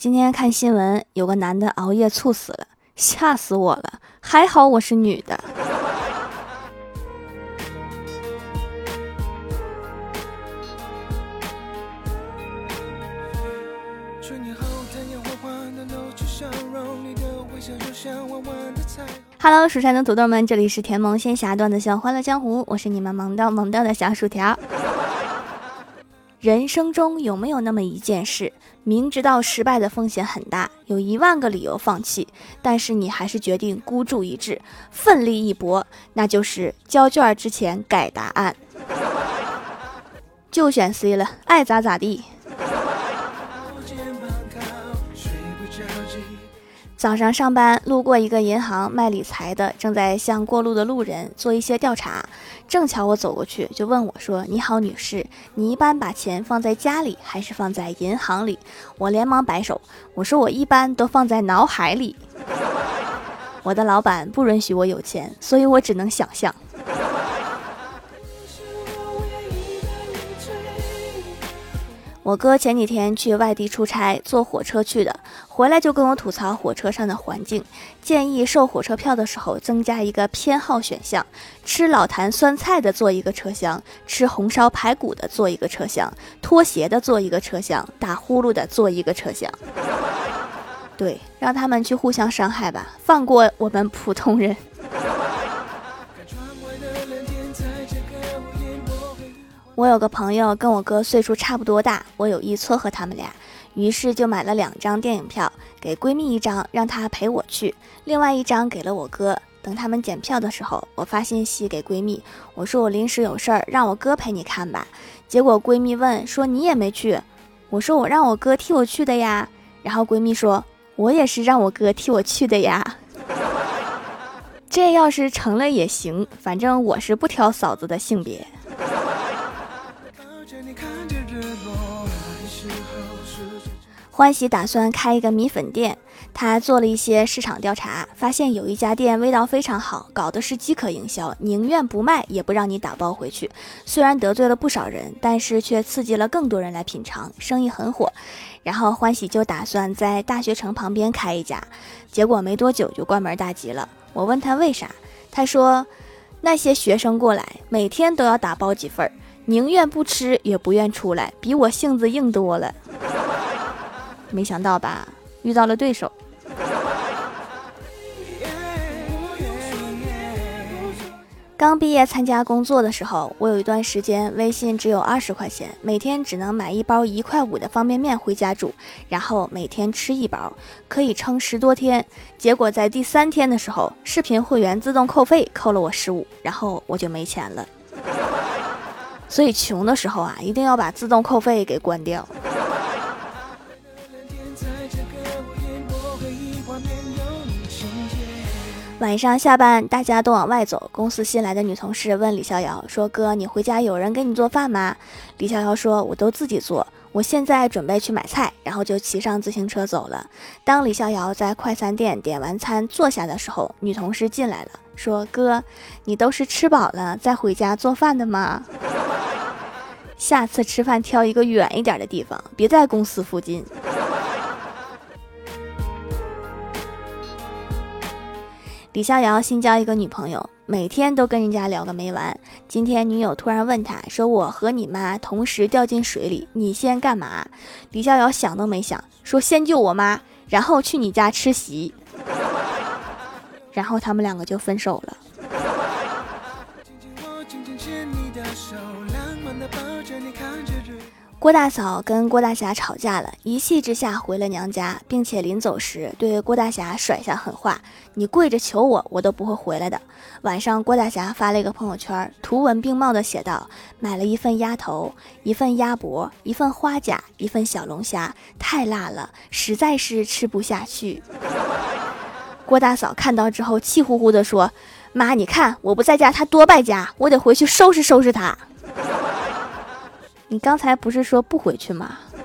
今天看新闻，有个男的熬夜猝死了，吓死我了！还好我是女的。Hello，蜀山的土豆们，这里是甜萌仙侠段子秀欢乐江湖，我是你们萌到萌到的小薯条。人生中有没有那么一件事，明知道失败的风险很大，有一万个理由放弃，但是你还是决定孤注一掷，奋力一搏？那就是交卷之前改答案，就选 C 了，爱咋咋地。早上上班路过一个银行卖理财的，正在向过路的路人做一些调查。正巧我走过去，就问我说：“你好，女士，你一般把钱放在家里还是放在银行里？”我连忙摆手，我说：“我一般都放在脑海里。”我的老板不允许我有钱，所以我只能想象。我哥前几天去外地出差，坐火车去的，回来就跟我吐槽火车上的环境，建议售火车票的时候增加一个偏好选项：吃老坛酸菜的坐一个车厢，吃红烧排骨的坐一个车厢，拖鞋的坐一个车厢，打呼噜的坐一个车厢。对，让他们去互相伤害吧，放过我们普通人。我有个朋友跟我哥岁数差不多大，我有意撮合他们俩，于是就买了两张电影票，给闺蜜一张，让她陪我去；另外一张给了我哥。等他们检票的时候，我发信息给闺蜜，我说我临时有事儿，让我哥陪你看吧。结果闺蜜问说你也没去，我说我让我哥替我去的呀。然后闺蜜说，我也是让我哥替我去的呀。这要是成了也行，反正我是不挑嫂子的性别。欢喜打算开一个米粉店，他做了一些市场调查，发现有一家店味道非常好，搞的是饥渴营销，宁愿不卖也不让你打包回去。虽然得罪了不少人，但是却刺激了更多人来品尝，生意很火。然后欢喜就打算在大学城旁边开一家，结果没多久就关门大吉了。我问他为啥，他说那些学生过来每天都要打包几份，宁愿不吃也不愿出来，比我性子硬多了。没想到吧，遇到了对手。刚毕业参加工作的时候，我有一段时间微信只有二十块钱，每天只能买一包一块五的方便面回家煮，然后每天吃一包，可以撑十多天。结果在第三天的时候，视频会员自动扣费，扣了我十五，然后我就没钱了。所以穷的时候啊，一定要把自动扣费给关掉。晚上下班，大家都往外走。公司新来的女同事问李逍遥说：“哥，你回家有人给你做饭吗？”李逍遥说：“我都自己做，我现在准备去买菜。”然后就骑上自行车走了。当李逍遥在快餐店点完餐坐下的时候，女同事进来了，说：“哥，你都是吃饱了再回家做饭的吗？下次吃饭挑一个远一点的地方，别在公司附近。”李逍遥新交一个女朋友，每天都跟人家聊个没完。今天女友突然问他说：“我和你妈同时掉进水里，你先干嘛？”李逍遥想都没想，说：“先救我妈，然后去你家吃席。”然后他们两个就分手了。郭大嫂跟郭大侠吵架了，一气之下回了娘家，并且临走时对郭大侠甩下狠话：“你跪着求我，我都不会回来的。”晚上，郭大侠发了一个朋友圈，图文并茂的写道：“买了一份鸭头，一份鸭脖，一份花甲，一份小龙虾，太辣了，实在是吃不下去。”郭大嫂看到之后，气呼呼的说：“妈，你看我不在家，他多败家，我得回去收拾收拾他。”你刚才不是说不回去吗？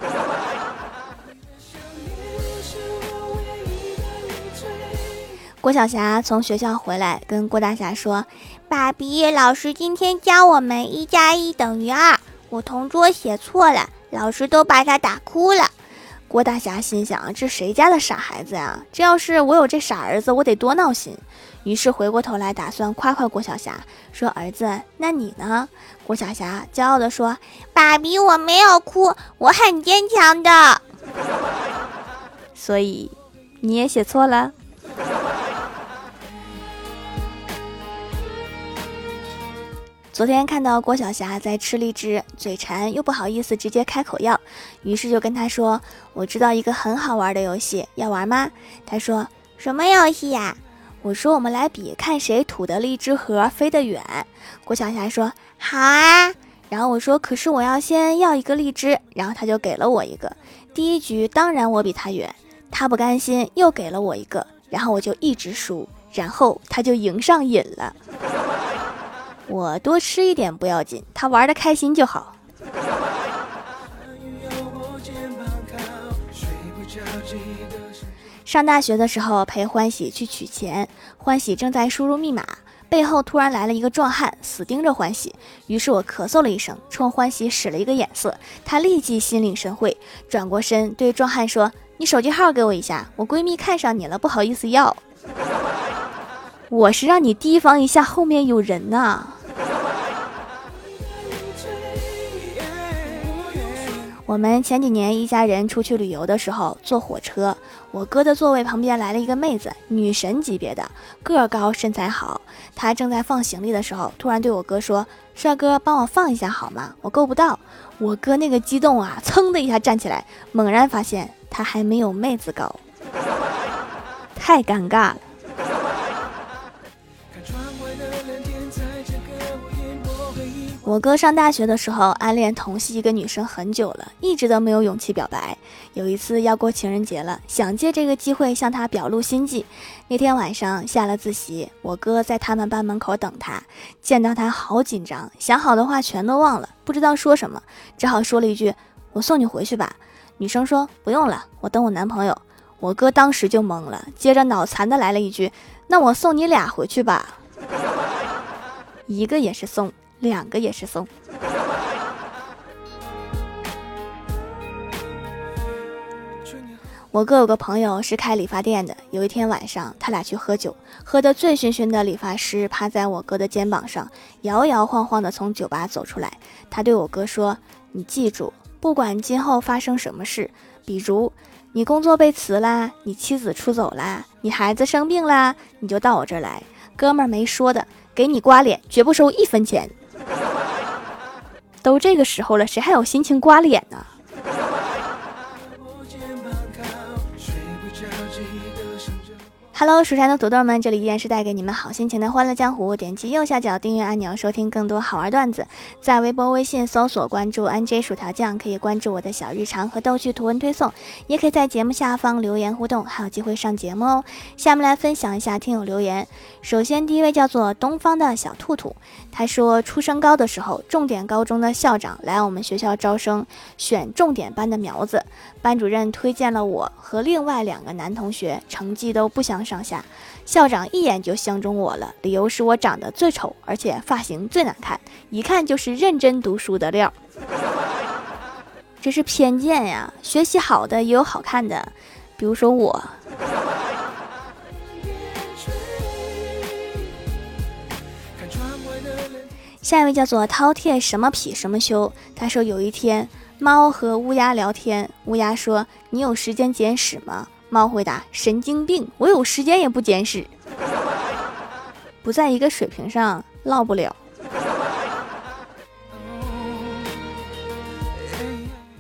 郭晓霞从学校回来，跟郭大侠说：“爸比，老师今天教我们一加一等于二，我同桌写错了，老师都把他打哭了。”郭大侠心想：这谁家的傻孩子呀？这要是我有这傻儿子，我得多闹心。于是回过头来打算夸夸郭晓霞，说：“儿子，那你呢？”郭晓霞骄傲地说：“爸比，我没有哭，我很坚强的。”所以你也写错了。昨天看到郭晓霞在吃荔枝，嘴馋又不好意思直接开口要，于是就跟她说：“我知道一个很好玩的游戏，要玩吗？”她说：“什么游戏呀？”我说：“我们来比看谁吐的荔枝核飞得远。”郭晓霞说：“好啊。”然后我说：“可是我要先要一个荔枝。”然后他就给了我一个。第一局当然我比他远，他不甘心又给了我一个，然后我就一直输，然后他就赢上瘾了。我多吃一点不要紧，他玩的开心就好。上大学的时候陪欢喜去取钱，欢喜正在输入密码，背后突然来了一个壮汉，死盯着欢喜。于是我咳嗽了一声，冲欢喜使了一个眼色，他立即心领神会，转过身对壮汉说：“你手机号给我一下，我闺蜜看上你了，不好意思要。” 我是让你提防一下，后面有人呐。我们前几年一家人出去旅游的时候，坐火车，我哥的座位旁边来了一个妹子，女神级别的，个高身材好。她正在放行李的时候，突然对我哥说：“帅哥，帮我放一下好吗？我够不到。”我哥那个激动啊，噌的一下站起来，猛然发现他还没有妹子高，太尴尬了。我哥上大学的时候暗恋同系一个女生很久了，一直都没有勇气表白。有一次要过情人节了，想借这个机会向她表露心迹。那天晚上下了自习，我哥在他们班门口等她，见到她好紧张，想好的话全都忘了，不知道说什么，只好说了一句：“我送你回去吧。”女生说：“不用了，我等我男朋友。”我哥当时就懵了，接着脑残的来了一句：“那我送你俩回去吧。”一个也是送。两个也是送。我哥有个朋友是开理发店的，有一天晚上，他俩去喝酒，喝得醉醺醺的理发师趴在我哥的肩膀上，摇摇晃晃的从酒吧走出来。他对我哥说：“你记住，不管今后发生什么事，比如你工作被辞啦，你妻子出走啦，你孩子生病啦，你就到我这儿来，哥们儿没说的，给你刮脸，绝不收一分钱。”都这个时候了，谁还有心情刮脸呢？？Hello，蜀山的土豆们，这里依然是带给你们好心情的欢乐江湖。点击右下角订阅按钮，收听更多好玩段子。在微博、微信搜索关注 NJ 薯条酱，可以关注我的小日常和逗趣图文推送，也可以在节目下方留言互动，还有机会上节目哦。下面来分享一下听友留言。首先，第一位叫做东方的小兔兔，他说，初升高的时候，重点高中的校长来我们学校招生，选重点班的苗子，班主任推荐了我和另外两个男同学，成绩都不相。上下，校长一眼就相中我了，理由是我长得最丑，而且发型最难看，一看就是认真读书的料。这是偏见呀，学习好的也有好看的，比如说我。下一位叫做饕餮什么痞什么修，他说有一天猫和乌鸦聊天，乌鸦说：“你有时间捡屎吗？”猫回答：“神经病，我有时间也不捡屎，不在一个水平上唠不了。”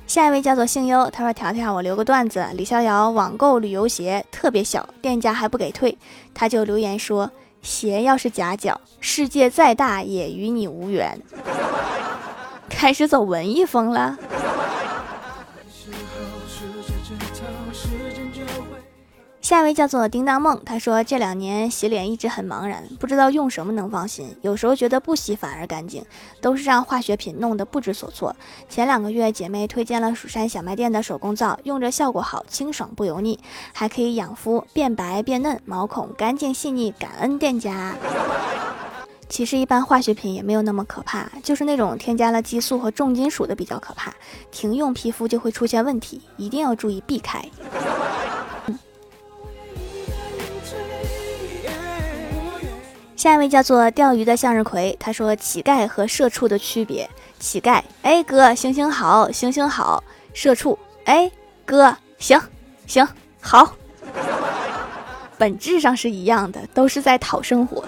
下一位叫做姓优，他说：“条条，我留个段子，李逍遥网购旅游鞋特别小，店家还不给退，他就留言说：鞋要是夹脚，世界再大也与你无缘。”开始走文艺风了。下一位叫做叮当梦，他说这两年洗脸一直很茫然，不知道用什么能放心。有时候觉得不洗反而干净，都是让化学品弄得不知所措。前两个月姐妹推荐了蜀山小卖店的手工皂，用着效果好，清爽不油腻，还可以养肤，变白变嫩，毛孔干净细腻。感恩店家。其实一般化学品也没有那么可怕，就是那种添加了激素和重金属的比较可怕，停用皮肤就会出现问题，一定要注意避开。下一位叫做钓鱼的向日葵，他说乞丐和社畜的区别。乞丐，哎哥，行行好，行行好。社畜，哎哥，行行好。本质上是一样的，都是在讨生活。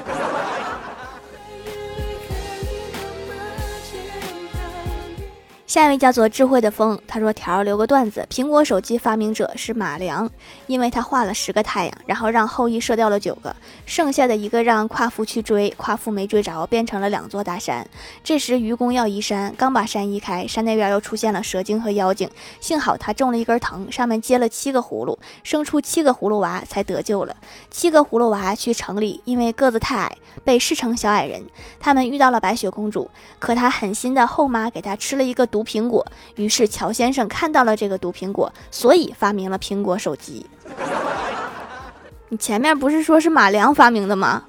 下一位叫做智慧的风，他说：“条留个段子，苹果手机发明者是马良，因为他画了十个太阳，然后让后羿射掉了九个，剩下的一个让夸父去追，夸父没追着，变成了两座大山。这时愚公要移山，刚把山移开，山那边又出现了蛇精和妖精，幸好他种了一根藤，上面结了七个葫芦，生出七个葫芦娃才得救了。七个葫芦娃去城里，因为个子太矮，被视成小矮人。他们遇到了白雪公主，可她狠心的后妈给她吃了一个毒。”苹果，于是乔先生看到了这个毒苹果，所以发明了苹果手机。你前面不是说是马良发明的吗？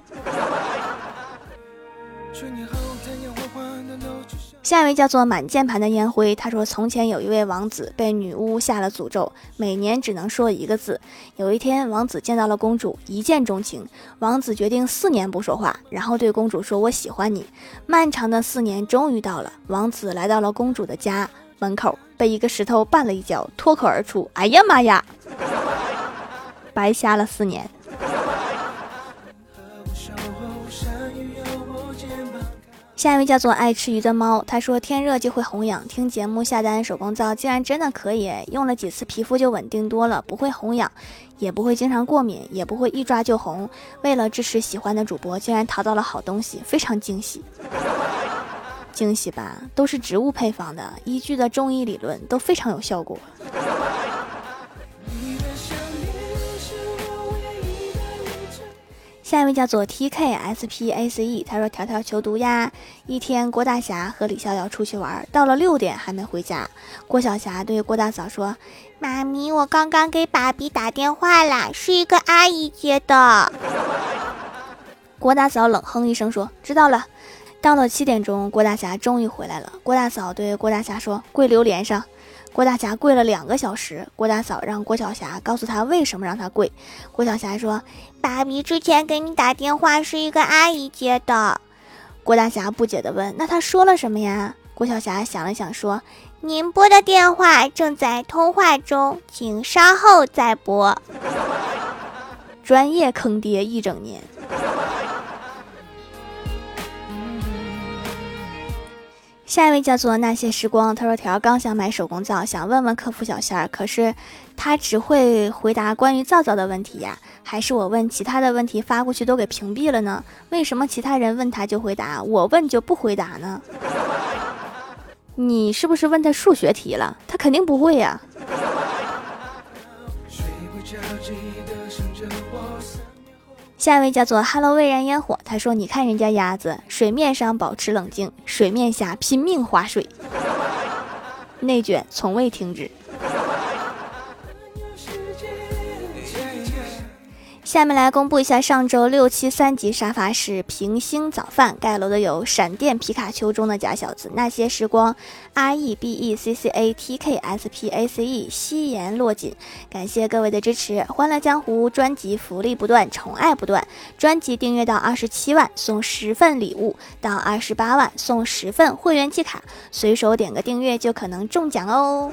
下一位叫做满键盘的烟灰，他说：“从前有一位王子被女巫下了诅咒，每年只能说一个字。有一天，王子见到了公主，一见钟情。王子决定四年不说话，然后对公主说：‘我喜欢你。’漫长的四年终于到了，王子来到了公主的家门口，被一个石头绊了一跤，脱口而出：‘哎呀妈呀！’白瞎了四年。”下一位叫做爱吃鱼的猫，他说天热就会红痒，听节目下单手工皂，竟然真的可以，用了几次皮肤就稳定多了，不会红痒，也不会经常过敏，也不会一抓就红。为了支持喜欢的主播，竟然淘到了好东西，非常惊喜，惊喜吧？都是植物配方的，依据的中医理论都非常有效果。下一位叫做 T K S P A C E，他说：“条条求读呀！一天，郭大侠和李逍遥出去玩，到了六点还没回家。郭晓霞对郭大嫂说：‘妈咪，我刚刚给爸比打电话啦，是一个阿姨接的。’郭大嫂冷哼一声说：‘知道了。’到了七点钟，郭大侠终于回来了。郭大嫂对郭大侠说：‘跪榴莲上。’郭大侠跪了两个小时，郭大嫂让郭晓霞告诉他为什么让他跪。郭晓霞说：“爸比之前给你打电话是一个阿姨接的。”郭大侠不解地问：“那他说了什么呀？”郭晓霞想了想说：“您拨的电话正在通话中，请稍后再拨。”专业坑爹一整年。下一位叫做那些时光，他说条刚想买手工皂，想问问客服小仙儿，可是他只会回答关于皂皂的问题呀，还是我问其他的问题发过去都给屏蔽了呢？为什么其他人问他就回答，我问就不回答呢？你是不是问他数学题了？他肯定不会呀。下一位叫做 Hello 蔚然烟火，他说：“你看人家鸭子，水面上保持冷静，水面下拼命划水，内卷从未停止。”下面来公布一下上周六七三级沙发是平星早饭盖楼的有闪电皮卡丘中的假小子那些时光 R E B E C C A T K S P A C E 夕颜落锦，感谢各位的支持，欢乐江湖专辑福利不断，宠爱不断，专辑订阅到二十七万送十份礼物，到二十八万送十份会员季卡，随手点个订阅就可能中奖哦。